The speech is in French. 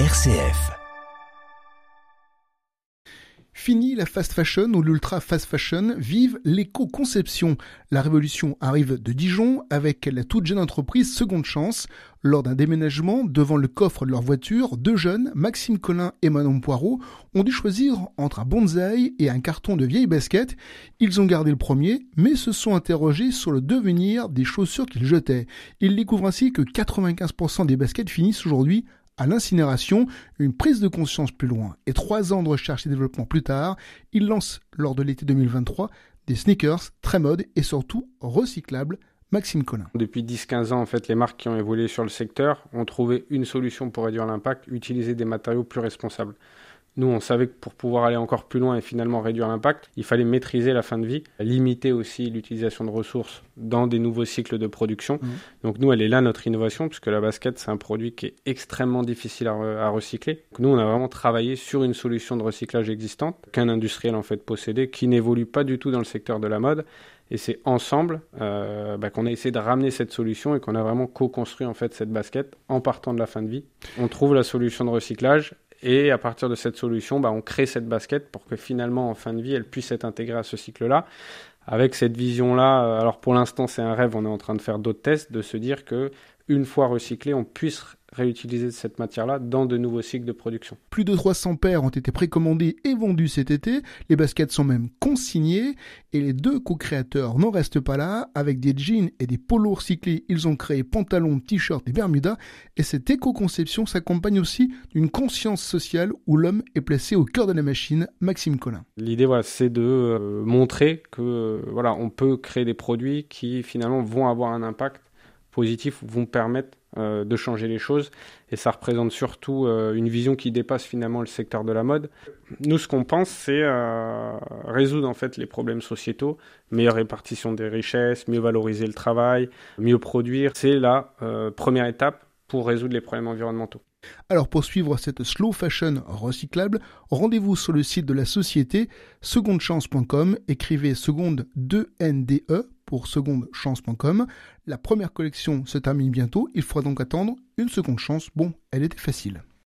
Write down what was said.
RCF. Fini la fast fashion ou l'ultra fast fashion, vive l'éco-conception. La révolution arrive de Dijon avec la toute jeune entreprise Seconde Chance. Lors d'un déménagement devant le coffre de leur voiture, deux jeunes, Maxime Collin et Manon Poirot, ont dû choisir entre un bonsaï et un carton de vieilles baskets. Ils ont gardé le premier, mais se sont interrogés sur le devenir des chaussures qu'ils jetaient. Ils découvrent ainsi que 95% des baskets finissent aujourd'hui à l'incinération, une prise de conscience plus loin et trois ans de recherche et développement plus tard, il lance lors de l'été 2023 des sneakers très mode et surtout recyclables. Maxime Collin. Depuis 10-15 ans, en fait, les marques qui ont évolué sur le secteur ont trouvé une solution pour réduire l'impact, utiliser des matériaux plus responsables. Nous, on savait que pour pouvoir aller encore plus loin et finalement réduire l'impact, il fallait maîtriser la fin de vie, limiter aussi l'utilisation de ressources dans des nouveaux cycles de production. Mmh. Donc nous, elle est là notre innovation, puisque la basket, c'est un produit qui est extrêmement difficile à, recycler. Donc nous, on a vraiment travaillé sur une solution de recyclage existante qu'un industriel en fait possédait, qui n'évolue pas du tout dans le secteur de la mode. Et c'est ensemble euh, bah, qu'on a essayé de ramener cette solution et qu'on a vraiment co-construit en fait cette basket en partant de la fin de vie. On trouve la solution de recyclage et à partir de cette solution, bah, on crée cette basket pour que finalement, en fin de vie, elle puisse être intégrée à ce cycle-là. Avec cette vision-là, euh, alors pour l'instant, c'est un rêve, on est en train de faire d'autres tests, de se dire que une fois recyclé, on puisse réutiliser cette matière-là dans de nouveaux cycles de production. Plus de 300 paires ont été précommandées et vendues cet été, les baskets sont même consignées, et les deux co-créateurs n'en restent pas là, avec des jeans et des polos recyclés, ils ont créé pantalons, t-shirts et bermudas, et cette éco-conception s'accompagne aussi d'une conscience sociale où l'homme est placé au cœur de la machine, Maxime Collin. L'idée, voilà, c'est de euh, montrer que, euh, on peut créer des produits qui finalement vont avoir un impact positif, vont permettre euh, de changer les choses. Et ça représente surtout euh, une vision qui dépasse finalement le secteur de la mode. Nous, ce qu'on pense, c'est euh, résoudre en fait les problèmes sociétaux, meilleure répartition des richesses, mieux valoriser le travail, mieux produire. C'est la première étape pour résoudre les problèmes environnementaux. Alors pour suivre cette slow fashion recyclable, rendez-vous sur le site de la société secondechance.com, écrivez seconde 2NDE pour secondechance.com. La première collection se termine bientôt, il faudra donc attendre une seconde chance. Bon, elle était facile.